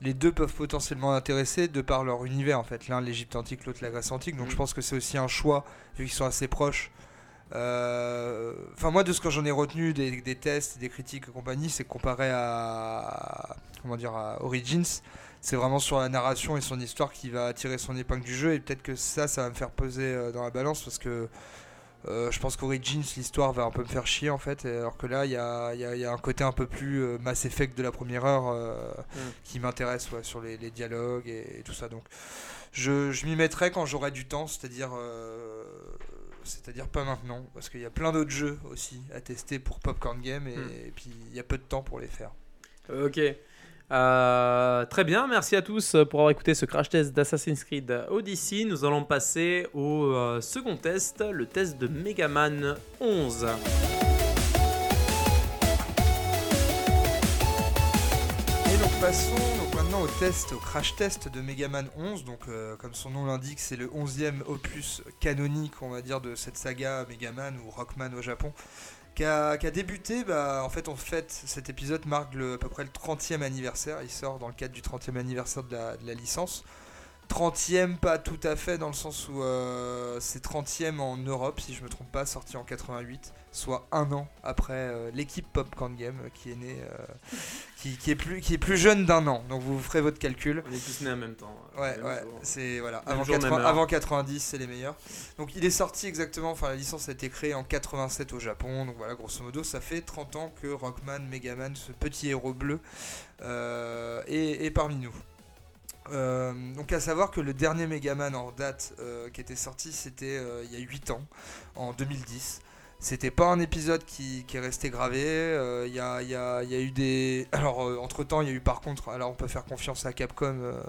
B: les deux peuvent potentiellement intéresser de par leur univers en fait. L'un l'Égypte antique, l'autre la Grèce antique. Donc je mm. pense que c'est aussi un choix vu qu'ils sont assez proches. Euh, enfin moi de ce que j'en ai retenu des, tests, des critiques et compagnie, c'est comparé à comment dire à Origins, c'est vraiment sur la narration et son histoire qui va tirer son épingle du jeu et peut-être que ça, ça va me faire peser euh, dans la balance parce que je pense qu'Origins, l'histoire va un peu me faire chier en fait, alors que là, il y a, un côté un peu plus euh, Mass Effect de la première heure euh, mm. qui m'intéresse sur les, dialogues et, tout ça. Donc, je, m'y mettrai quand j'aurai du temps, c'est-à-dire, c'est-à-dire pas maintenant, parce qu'il y a plein d'autres jeux aussi à tester pour Popcorn Game et, mm. et puis il y a peu de temps pour les faire.
A: Ok. Euh, très bien, merci à tous pour avoir écouté ce crash test d'Assassin's Creed Odyssey. Nous allons passer au euh, second test, le test de Mega Man 11.
B: Et donc passons maintenant au test, au crash test de Mega Man 11. Donc euh, comme son nom l'indique, c'est le 11e opus canonique, on va dire, de cette saga Mega Man ou Rockman au Japon qui a, débuté, bah, en fait, en fait, cet épisode marque le, à peu près le 30e anniversaire. Il sort dans le cadre du 30e anniversaire de la, licence. 30e, pas tout à fait, dans le sens où euh, c'est 30e en Europe, si je me trompe pas, sorti en 88 soit un an après euh, l'équipe Popcorn Game euh, qui est née, euh, qui, est plus, qui est plus jeune d'un an. Donc vous ferez votre calcul.
A: On est tous nés en même temps.
B: Ouais, ouais, c'est voilà. Avant, 90, c'est les meilleurs. Donc il est sorti exactement. Enfin, la licence a été créée en 87 au Japon. Donc voilà, grosso modo, ça fait 30 ans que Rockman, Megaman, ce petit héros bleu, est, parmi nous. donc à savoir que le dernier Megaman en date qui était sorti, c'était il y a 8 ans, en 2010. C'était pas un épisode qui, est resté gravé. Euh, a, eu des. Alors, euh, entre temps, il y a eu par contre. Alors, on peut faire confiance à Capcom. Euh,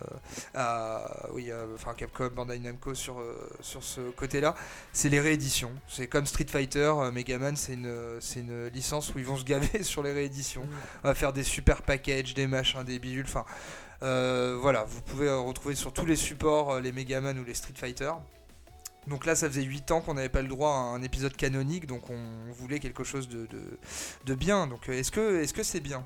B: à, oui, enfin, Capcom, Bandai Namco sur, sur ce côté-là. C'est les rééditions. C'est comme Street Fighter, Megaman, c'est une, licence où ils vont se gaver sur les rééditions. On va faire des super packages, des machins, des bidules. Voilà, vous pouvez retrouver sur tous les supports les Megaman ou les Street Fighter. Donc là, ça faisait 8 ans qu'on n'avait pas le droit à un épisode canonique, donc on voulait quelque chose de, bien. Donc euh, est-ce que est-ce que c'est bien?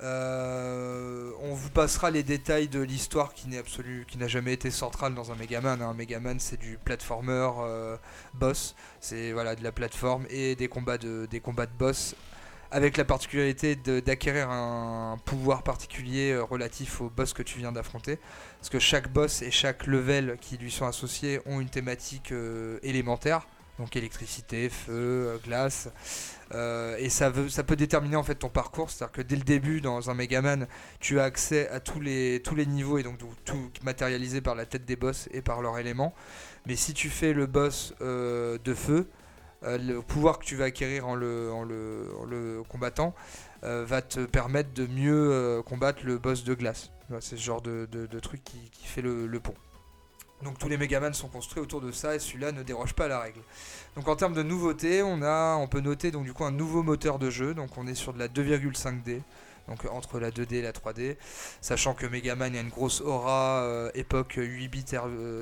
B: Euh, on vous passera les détails de l'histoire qui n'est absolu, qui n'a jamais été centrale dans un Megaman. Un Megaman, c'est du platformer euh, boss, c'est voilà de la plateforme et des combats de des combats de boss avec la particularité d'acquérir un pouvoir particulier euh, relatif au boss que tu viens d'affronter. Parce que chaque boss et chaque level qui lui sont associés ont une thématique euh, élémentaire, donc électricité, feu, euh, glace. et ça, peut déterminer en fait ton parcours, c'est-à-dire que dès le début dans un Megaman, tu as accès à tous les, niveaux et donc tout matérialisé par la tête des boss et par leurs éléments. Mais si tu fais le boss de feu, le pouvoir que tu vas acquérir en le, combattant euh, va te permettre de mieux euh, combattre le boss de glace. C'est ce genre de, truc qui, fait le, pont. Donc tous les Megaman sont construits autour de ça et celui-là ne déroge pas à la règle. Donc en termes de nouveautés, on peut noter donc du coup un nouveau moteur de jeu. Donc on est sur de la 2,5D donc entre la 2D et la 3D, sachant que Megaman a une grosse aura euh, époque 8 bits,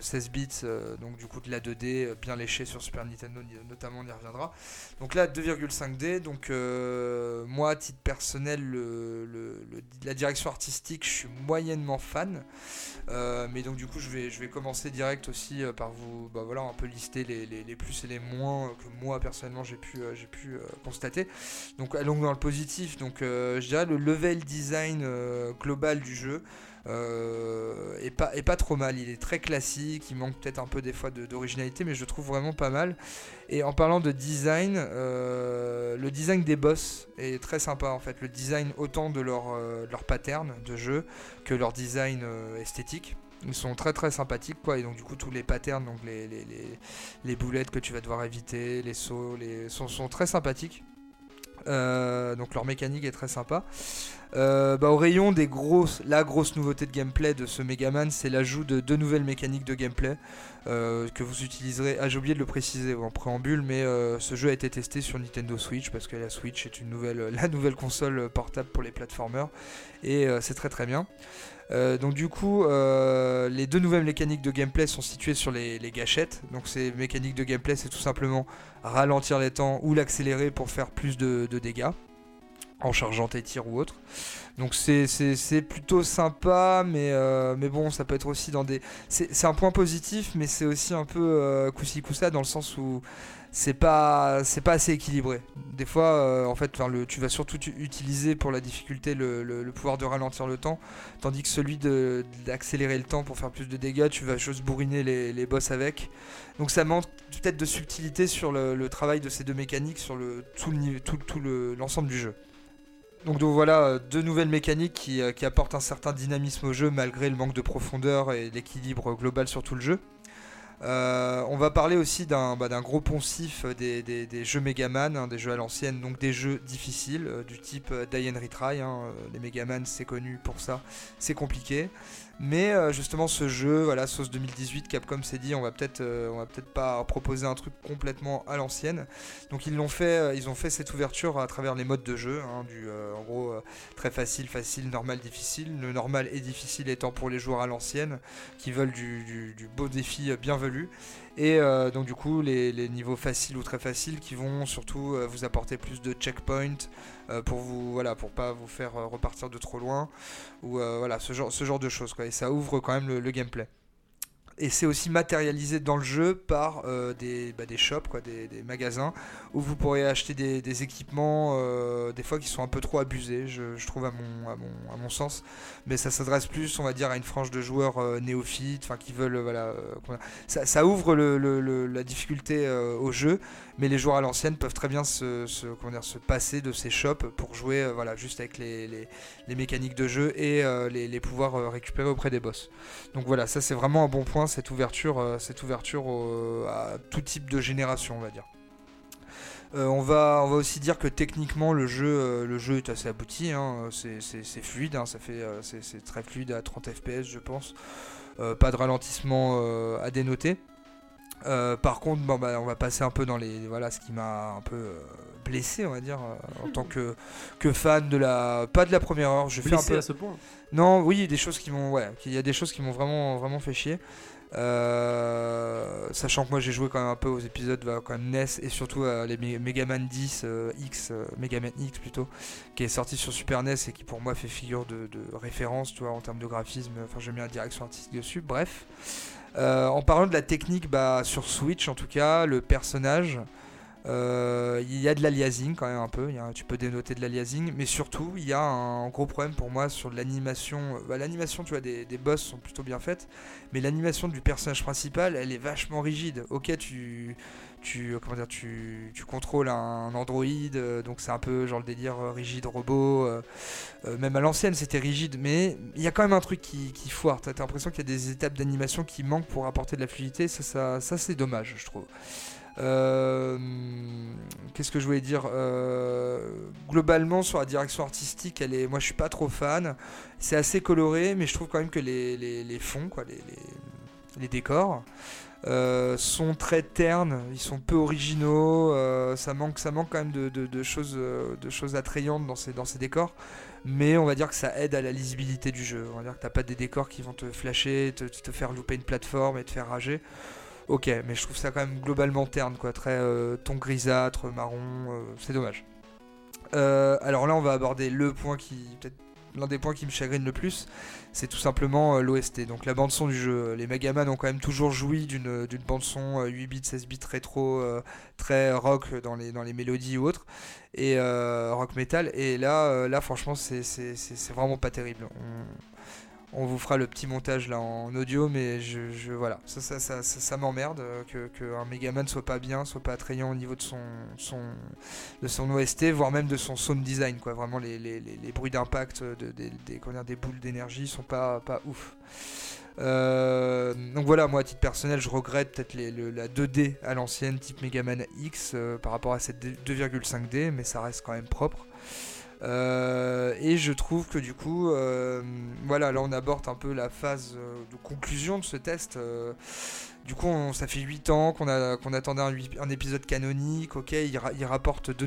B: 16 bits, euh, donc du coup de la 2D euh, bien léchée sur Super Nintendo notamment on y reviendra. Donc là 2,5D, donc moi à titre personnel la direction artistique je suis moyennement fan, mais donc du coup je vais, je vais commencer direct aussi par vous bah, voilà, un peu lister les, les, plus et les moins que moi personnellement j'ai pu, j'ai pu constater. Donc allons dans le positif, donc je dirais le level design euh, global du jeu euh, est, pas, est pas trop mal. Il est très classique, il manque peut-être un peu des fois d'originalité, mais je trouve vraiment pas mal. Et en parlant de design, euh, le design des boss est très sympa en fait. Le design autant de leur, leur pattern de jeu que leur design esthétique. Ils sont très très sympathiques quoi et donc du coup tous les patterns donc les, les, les, les boulettes que tu vas devoir éviter, les sauts, les sont, sont très sympathiques. Donc leur mécanique est très sympa. bah, au rayon des grosses, la grosse nouveauté de gameplay de ce Megaman, c'est l'ajout de deux nouvelles mécaniques de gameplay que vous utiliserez. Ah, j'ai oublié de le préciser en préambule, mais ce jeu a été testé sur Nintendo Switch parce que la Switch est une nouvelle, la nouvelle console portable pour les platformers et c'est très très bien. Euh, donc du coup, euh, les deux nouvelles mécaniques de gameplay sont situées sur les, gâchettes. Donc ces mécaniques de gameplay, c'est tout simplement ralentir les temps ou l'accélérer pour faire plus de, dégâts en chargeant tes tirs ou autre. Donc c'est plutôt sympa, mais, euh, mais bon, ça peut être aussi dans des... C'est un point positif, mais c'est aussi un peu coussi coussa dans le sens où c'est pas assez équilibré. Des fois, euh, en fait, tu vas surtout utiliser pour la difficulté le, pouvoir de ralentir le temps, tandis que celui d'accélérer le temps pour faire plus de dégâts, tu vas juste bourriner les, les boss avec. Donc ça manque peut-être de subtilité sur le, travail de ces deux mécaniques sur tout l'ensemble du jeu. Donc, donc, voilà, euh, deux nouvelles mécaniques qui, euh, qui apportent un certain dynamisme au jeu malgré le manque de profondeur et l'équilibre global sur tout le jeu. Euh, on va parler aussi d'un bah, gros poncif des, jeux Megaman, hein, des jeux à l'ancienne, donc des jeux difficiles, euh, du type euh, Die and Retry. Hein, les Megaman, c'est connu pour ça, c'est compliqué. Mais euh, justement, ce jeu, voilà, sauce 2018, Capcom s'est dit, on va peut-être, euh, on va peut-être pas proposer un truc complètement à l'ancienne. Donc ils l'ont fait, euh, ils ont fait cette ouverture à travers les modes de jeu, hein, du, en gros, très facile, facile, normal, difficile. Le normal et difficile étant pour les joueurs à l'ancienne, qui veulent du, beau défi bienvenu. Et euh, donc du coup les, niveaux faciles ou très faciles qui vont surtout euh, vous apporter plus de checkpoints euh, pour vous voilà pour pas vous faire repartir de trop loin ou voilà ce genre ce genre de choses quoi. Et ça ouvre quand même le gameplay et c'est aussi matérialisé dans le jeu par euh, des, bah, des shops, quoi, des, magasins, où vous pourrez acheter des, équipements, euh, des fois qui sont un peu trop abusés, je, trouve à mon, à, mon, à mon, sens. Mais ça s'adresse plus, on va dire, à une frange de joueurs euh, néophytes, enfin qui veulent, voilà, ça, ouvre la difficulté au jeu, mais les joueurs à l'ancienne peuvent très bien se, se, dire, se, passer de ces shops pour jouer, voilà, juste avec les, les, mécaniques de jeu et les, les pouvoirs récupérer auprès des boss. Donc voilà, ça c'est vraiment un bon point cette ouverture, euh, à tout type de génération, on va dire. Euh, on, va, aussi dire que techniquement le jeu, euh, le jeu est assez abouti, hein. c'est fluide, hein. c'est très fluide à 30 fps je pense, pas de ralentissement à dénoter. par contre, bah, on va passer un peu dans les voilà ce qui m'a un peu blessé, on va dire, en tant que, que fan de la pas de la première heure. Je fais un peu
A: à ce point.
B: Non, oui, des choses qui m'ont ouais, il y a des choses qui m'ont vraiment vraiment fait chier. Euh, sachant que moi j'ai joué quand même un peu aux épisodes bah, quand même NES et surtout à les Megaman 10 euh, X, euh, Megaman X plutôt, qui est sorti sur Super NES et qui pour moi fait figure de, référence, tu vois, en termes de graphisme. Enfin, j'aime bien la direction artistique dessus. Bref, en parlant de la technique, bah, sur Switch en tout cas, le personnage. Euh, il y a de l'aliasing quand même un peu, tu peux dénoter de l'aliasing, mais surtout il y a un, gros problème pour moi sur l'animation. Bah, l'animation, tu vois, des, boss sont plutôt bien faites, mais l'animation du personnage principal, elle est vachement rigide. Ok, tu, tu, comment dire, tu, tu contrôles un androïde, euh, donc c'est un peu genre le délire euh, rigide robot. même à l'ancienne, c'était rigide, mais il y a quand même un truc qui, qui foire. T'as l'impression qu'il y a des étapes d'animation qui manquent pour apporter de la fluidité. Ça c'est dommage, je trouve. Euh, qu'est-ce que je voulais dire euh, Globalement, sur la direction artistique, elle est, moi je suis pas trop fan. C'est assez coloré, mais je trouve quand même que les, les, fonds, quoi, les, les décors, euh, sont très ternes, ils sont peu originaux, ça, manque, ça manque quand même de, de, choses, de choses attrayantes dans ces, dans ces décors, mais on va dire que ça aide à la lisibilité du jeu. On va dire que t'as pas des décors qui vont te flasher, te, te faire louper une plateforme et te faire rager. Ok, mais je trouve ça quand même globalement terne, quoi. Très euh, ton grisâtre, marron, euh, c'est dommage. Euh, alors là, on va aborder le point qui, peut-être l'un des points qui me chagrine le plus, c'est tout simplement l'OST, donc la bande son du jeu. Les Megaman ont quand même toujours joui d'une, bande son 8 bits, 16 bits rétro, très rock dans les, dans les mélodies ou autres, et rock metal. Et là, là franchement, c'est, vraiment pas terrible vous fera le petit montage là en audio, mais je, voilà, ça, ça, ça, m'emmerde euh, que, que un Megaman soit pas bien, soit pas attrayant au niveau de son, OST, voire même de son sound design, quoi. Vraiment, les, bruits d'impact de, des- des, des boules d'énergie sont pas, pas ouf. Euh, donc voilà, moi à titre personnel, je regrette peut-être la 2D à l'ancienne, type Megaman X, euh, par rapport à cette 2,5D, mais ça reste quand même propre. Euh, et je trouve que du coup, euh, voilà, là on aborde un peu la phase euh, de conclusion de ce test. du coup, ça fait 8 ans qu'on attendait un, épisode canonique. Ok, il, ra- il rapporte de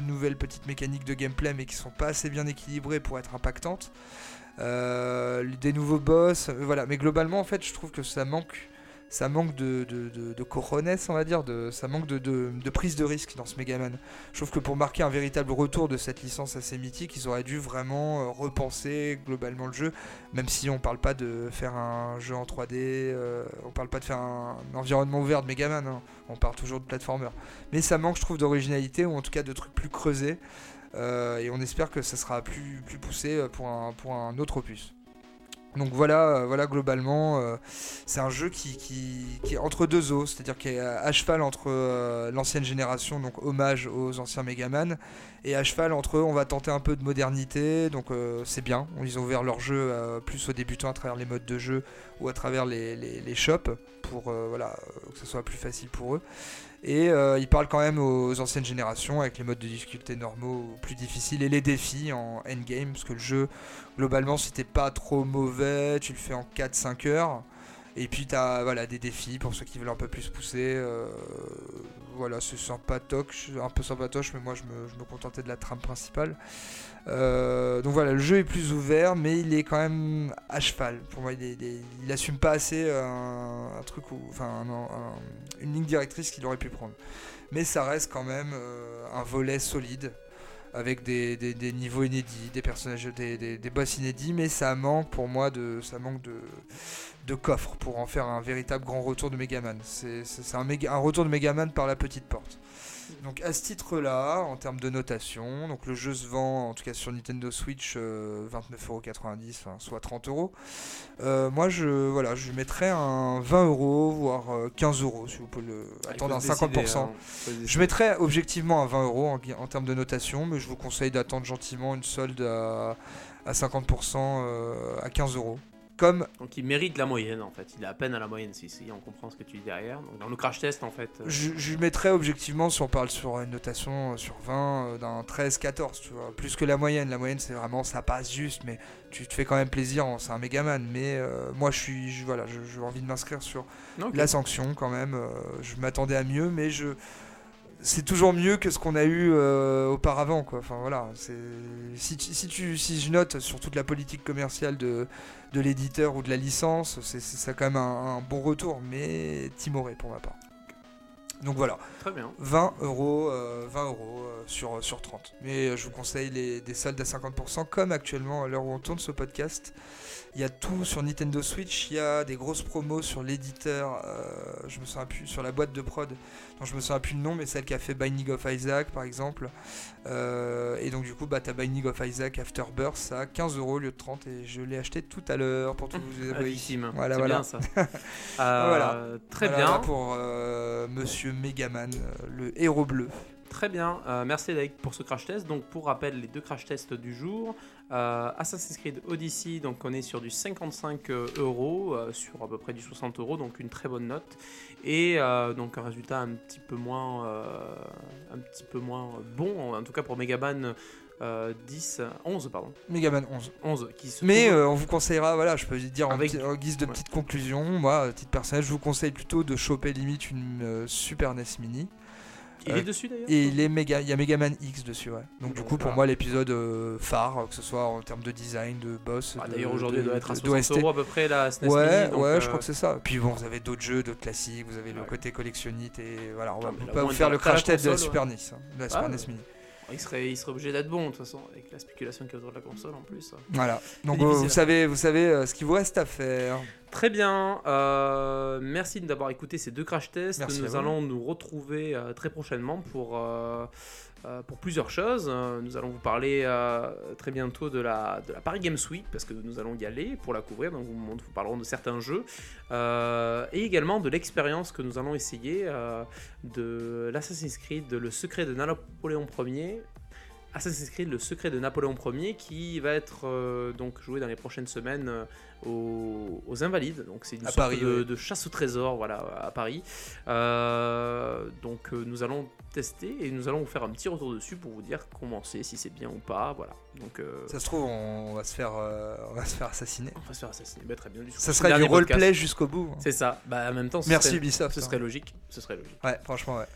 B: nouvelles petites mécaniques de gameplay, mais qui sont pas assez bien équilibrées pour être impactantes. Des nouveaux boss, voilà. Mais globalement, en fait, je trouve que ça manque, ça manque de, de, cojones, on va dire, ça manque de, prise de risque dans ce Megaman. Je trouve que pour marquer un véritable retour de cette licence assez mythique, ils auraient dû vraiment euh, repenser globalement le jeu, même si on parle pas de faire un jeu en 3D, euh, on parle pas de faire un, environnement ouvert de Megaman, hein. on parle toujours de platformer. Mais ça manque, je trouve, d'originalité ou en tout cas de trucs plus creusés. Euh, et on espère que ça sera plus, poussé euh, pour un autre opus. Donc voilà, euh, voilà globalement, euh, c'est un jeu qui, est entre deux eaux, c'est-à-dire qui est à cheval entre euh, l'ancienne génération, donc hommage aux anciens Megaman, et à cheval entre eux, on va tenter un peu de modernité, donc c'est bien. Ils ont ouvert leur jeu plus aux débutants à travers les modes de jeu ou à travers les, les, shops pour voilà, que ce soit plus facile pour eux. Et euh, ils parlent quand même aux anciennes générations avec les modes de difficulté normaux plus difficiles et les défis en endgame, parce que le jeu, globalement, si t'es pas trop mauvais, tu le fais en 4-5 heures. Et puis t'as voilà, des défis pour ceux qui veulent un peu plus pousser. euh, voilà, c'est sympatoche, un peu sympatoche, mais moi je me, contentais de la trame principale. Euh, donc voilà, le jeu est plus ouvert, mais il est quand même à cheval. Pour moi, il, est- assume pas assez un, truc, une ligne directrice qu'il aurait pu prendre. Mais ça reste quand même euh, un volet solide avec des, niveaux inédits, des personnages, des, boss inédits, mais ça manque pour moi de, ça manque de, de coffre pour en faire un véritable grand retour de Megaman. C'est un, un retour de Megaman par la petite porte. Donc à ce titre-là, en termes de notation, donc le jeu se vend en tout cas sur Nintendo Switch euh, 29,90€, enfin, soit 30 euros. Euh, moi je voilà, je mettrais un 20 euros voire euh, 15 euros si vous pouvez le
A: Ah,
B: attendre un
A: se décider,
B: 50%.
A: hein.
B: Je mettrais objectivement à 20 euros en, gui- en termes de notation, mais je vous conseille d'attendre gentiment une solde à, à 50% euh, à 15 euros. Comme
A: Donc il mérite la moyenne en fait. Il est à peine à la moyenne si, si on comprend ce que tu dis derrière. Donc dans le crash test en fait. euh,
B: je, je mettrais objectivement, si on parle sur une notation euh, sur 20, euh, d'un 13-14, tu vois, plus que la moyenne. La moyenne, c'est vraiment, ça passe juste, mais tu te fais quand même plaisir, hein, c'est un Megaman. Mais moi, je suis, je- voilà, j'ai envie de m'inscrire sur la sanction quand même. je m'attendais à mieux, mais je c'est toujours mieux que ce qu'on a eu euh, auparavant quoi. Enfin voilà, si, tu- si tu si je note sur toute la politique commerciale de de l'éditeur ou de la licence, c'est quand même un, un bon retour, mais timoré pour ma part. Donc voilà,
A: Très bien.
B: 20 euros, euh, 20 euros euh, sur, sur 30. Mais euh, je vous conseille les, des soldes à 50%, comme actuellement à l'heure où on tourne ce podcast. Il y a tout sur Nintendo Switch, il y a des grosses promos sur l'éditeur, euh, je me souviens plus, sur la boîte de prod, dont je me souviens plus le nom, mais celle qui a fait Binding of Isaac par exemple. Euh, et donc du coup, bah, t'as Binding of Isaac Afterbirth à 15 euros au lieu de 30, et je l'ai acheté tout à l'heure pour tout vous
A: victime.
B: Voilà,
A: c'est
B: voilà.
A: bien ça. Euh,
B: Voilà.
A: Très
B: Voilà,
A: bien.
B: pour Monsieur Megaman, le héros bleu.
A: Très bien, Euh, merci Loïc pour ce crash test. Donc pour rappel, les deux crash tests du jour, euh, Assassin's Creed Odyssey, donc on est sur du 55 euros, euh, sur à peu près du 60 euros, donc une très bonne note. Et euh, donc un résultat un petit peu moins, euh, un petit peu moins bon, en tout cas pour Megaman euh, 10, 11 pardon,
B: Megaman 11.
A: 11 qui se
B: Mais
A: trouve-
B: euh, on vous conseillera, voilà, je peux dire en,
A: Avec-
B: petit- en guise de
A: ouais.
B: petite conclusion, moi, à titre personnel, je vous conseille plutôt de choper limite une euh, Super NES Mini.
A: Il
B: euh,
A: est dessus d'ailleurs.
B: Et il, est méga, il y a Megaman X dessus, ouais. Donc du coup, pour
A: voilà.
B: moi, l'épisode euh, phare, que ce soit en termes de design, de boss,
A: Ah, D'ailleurs aujourd'hui doit être à
B: de-
A: 60
B: d'OST.
A: euros à peu près la SNES
B: Ouais,
A: Mini, donc,
B: ouais,
A: euh,
B: je crois que c'est ça. Puis bon, vous avez d'autres jeux, d'autres classiques, vous avez le côté collectionnite et voilà, on va
A: Ah,
B: pas vous faire le crash test de la Super NES, hein, de la Super
A: Ah,
B: NES. Mini.
A: il serait, il serait obligé d'être bon de toute façon avec la spéculation qu'il y a autour de la console en plus.
B: Voilà. Donc euh, vous savez, vous savez euh, ce qu'il vous reste à faire.
A: Très bien. euh, merci d'avoir écouté ces deux crash tests.
B: Merci
A: nous allons nous retrouver euh, très prochainement pour, euh, pour plusieurs choses. Nous allons vous parler très bientôt de la, de la Paris Games Week parce que nous allons y aller pour la couvrir. Donc, nous vous parlerons de certains jeux et également de l'expérience que nous allons essayer de l'Assassin's Creed, Le secret de Napoléon Ier. Assassin's Creed, le secret de Napoléon Ier, qui va être euh, donc joué dans les prochaines semaines euh, aux, aux Invalides. Donc c'est une
B: À
A: sorte
B: Paris,
A: de, chasse au trésor, voilà, à Paris. Euh, donc nous allons tester et nous allons vous faire un petit retour dessus pour vous dire comment c'est, si c'est bien ou pas, voilà. Donc
B: Ça se trouve, on va se faire, on va se faire assassiner.
A: on va se faire assassiner. Bah, très bien. Du
B: Ça serait du roleplay jusqu'au bout. hein.
A: C'est ça. Bah en même temps, ce
B: Merci
A: serait,
B: Ubisoft.
A: ce
B: hein.
A: serait logique. Ce serait logique.
B: Ouais, franchement, ouais.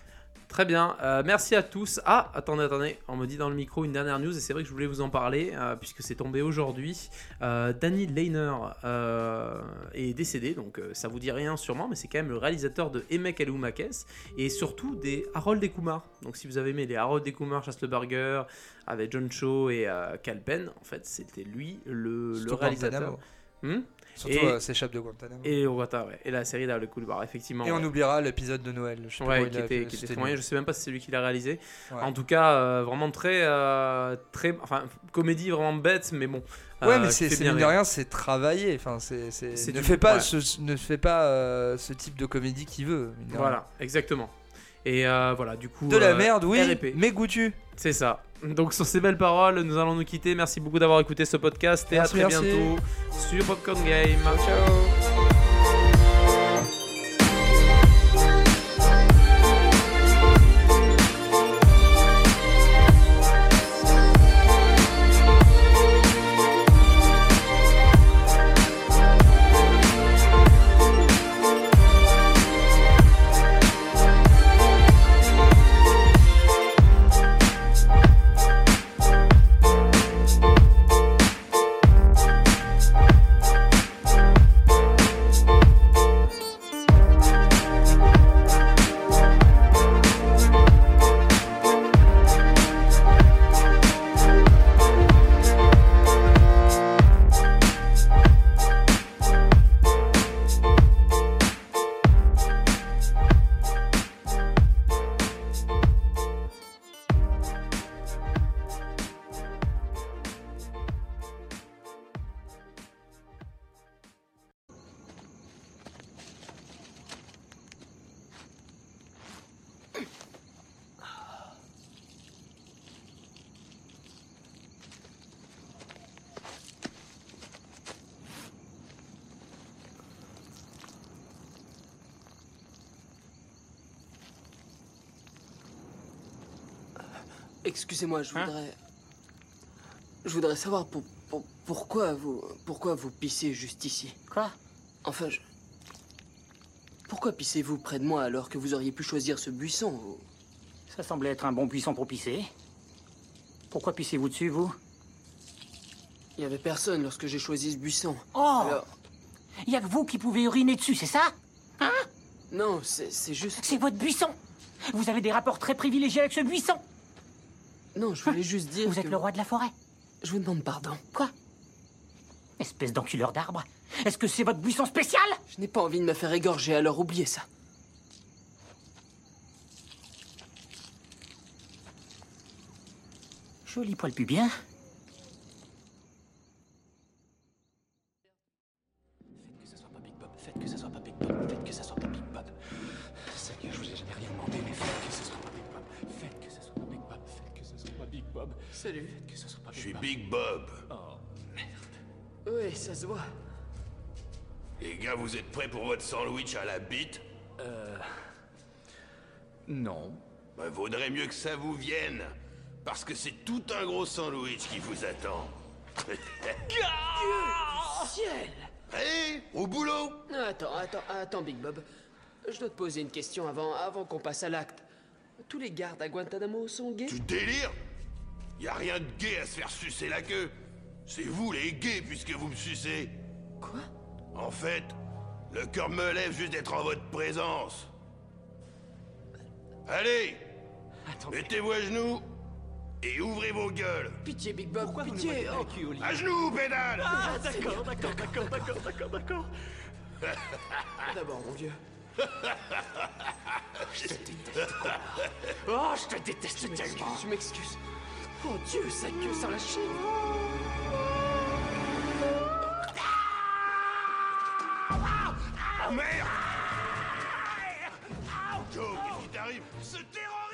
A: Très bien, euh, merci à tous. Ah, attendez, attendez, on me dit dans le micro une dernière news et c'est vrai que je voulais vous en parler euh, puisque c'est tombé aujourd'hui. Euh, Danny Lehner est décédé, donc ça vous dit rien sûrement, mais c'est quand même le réalisateur de Emek Eloumakes et surtout des Harold et Kumar. Donc si vous avez aimé les Harold et Kumar, Burger avec John Cho et Cal Penn, en fait c'était lui le, réalisateur. Hmm?
B: Surtout
A: Et-
B: euh, s'échappe de Guantanamo. Et,
A: et ouais. Et la série d'Harold et Kumar, effectivement.
B: on
A: ouais.
B: oubliera l'épisode de Noël. Je sais
A: Ouais, qui
B: a
A: était, qui était. Je sais même pas si c'est lui qui l'a réalisé.
B: Ouais.
A: En tout cas, euh, vraiment très, euh, très, enfin, comédie vraiment bête, mais bon.
B: Ouais,
A: euh,
B: mais c'est c'est mine de rien, c'est travaillé. Enfin, c'est c'est-
A: C'est
B: ne
A: du-
B: fait pas ce, ne fait pas ce type de comédie qu'il veut.
A: Voilà, exactement. Et euh, voilà, du coup.
B: De la
A: euh,
B: merde, oui,
A: R.I.P..
B: mais goûtu.
A: C'est ça. Donc sur ces belles paroles, nous allons nous quitter. Merci beaucoup d'avoir écouté ce podcast et
B: Merci,
A: à très
B: merci.
A: bientôt sur Popcorn Game.
B: Ciao.
C: Excusez-moi, je
A: Hein
C: voudrais. je voudrais savoir pour, pour- pourquoi vous. Pourquoi vous pissez juste ici?
D: Quoi?
C: Enfin, je. Pourquoi pissez-vous près de moi alors que vous auriez pu choisir ce buisson ou-
D: Ça semblait être un bon buisson pour pisser. Pourquoi pissez-vous dessus, vous?
C: Il y avait personne lorsque j'ai choisi ce buisson.
D: Oh
C: Alors.
D: Il y a que vous qui pouvez uriner dessus, c'est ça?
C: Non, c'est c'est juste.
D: C'est votre buisson Vous avez des rapports très privilégiés avec ce buisson
C: Non, je voulais juste dire.
D: Vous êtes le roi de la forêt
C: Je vous demande pardon.
D: Quoi? Espèce d'enculeur d'arbre Est-ce que c'est votre buisson spécial?
C: Je n'ai pas envie de me faire égorger, alors oubliez ça.
D: Joli poil pubien.
E: Vous
F: êtes prêts pour votre sandwich à la bite
E: Non.
F: bah, Vaudrait mieux que ça vous vienne. Parce que c'est tout un gros sandwich qui vous attend.
C: Ciel
F: Allez, au boulot
C: Attends, attends, attends, Big Bob. Je dois te poser une question avant, avant qu'on passe à l'acte. Tous les gardes à Guantanamo sont gays?
F: Tu délires? Y a rien de gay à se faire sucer la queue. C'est vous les gays puisque vous me sucez.
C: Quoi?
F: En fait, le cœur me lève juste d'être en votre présence. Allez,
E: Attendez.
F: mettez-vous à genoux et ouvrez vos gueules.
C: Pitié, Big Bob,
E: Pourquoi vous nous
C: pitié oh.
E: cul
F: À genoux, pédale
E: Ah, d'accord, d'accord, d'accord, d'accord, d'accord, d'accord.
C: D'abord, mon vieux.
E: Je te déteste, quoi. Oh, je te déteste
C: Je m'excuse,
E: tellement.
C: je m'excuse. Oh Dieu, sa queue sans la chienne.
F: Ah, merde. Qu'est-ce qui t'arrive Ce terroriste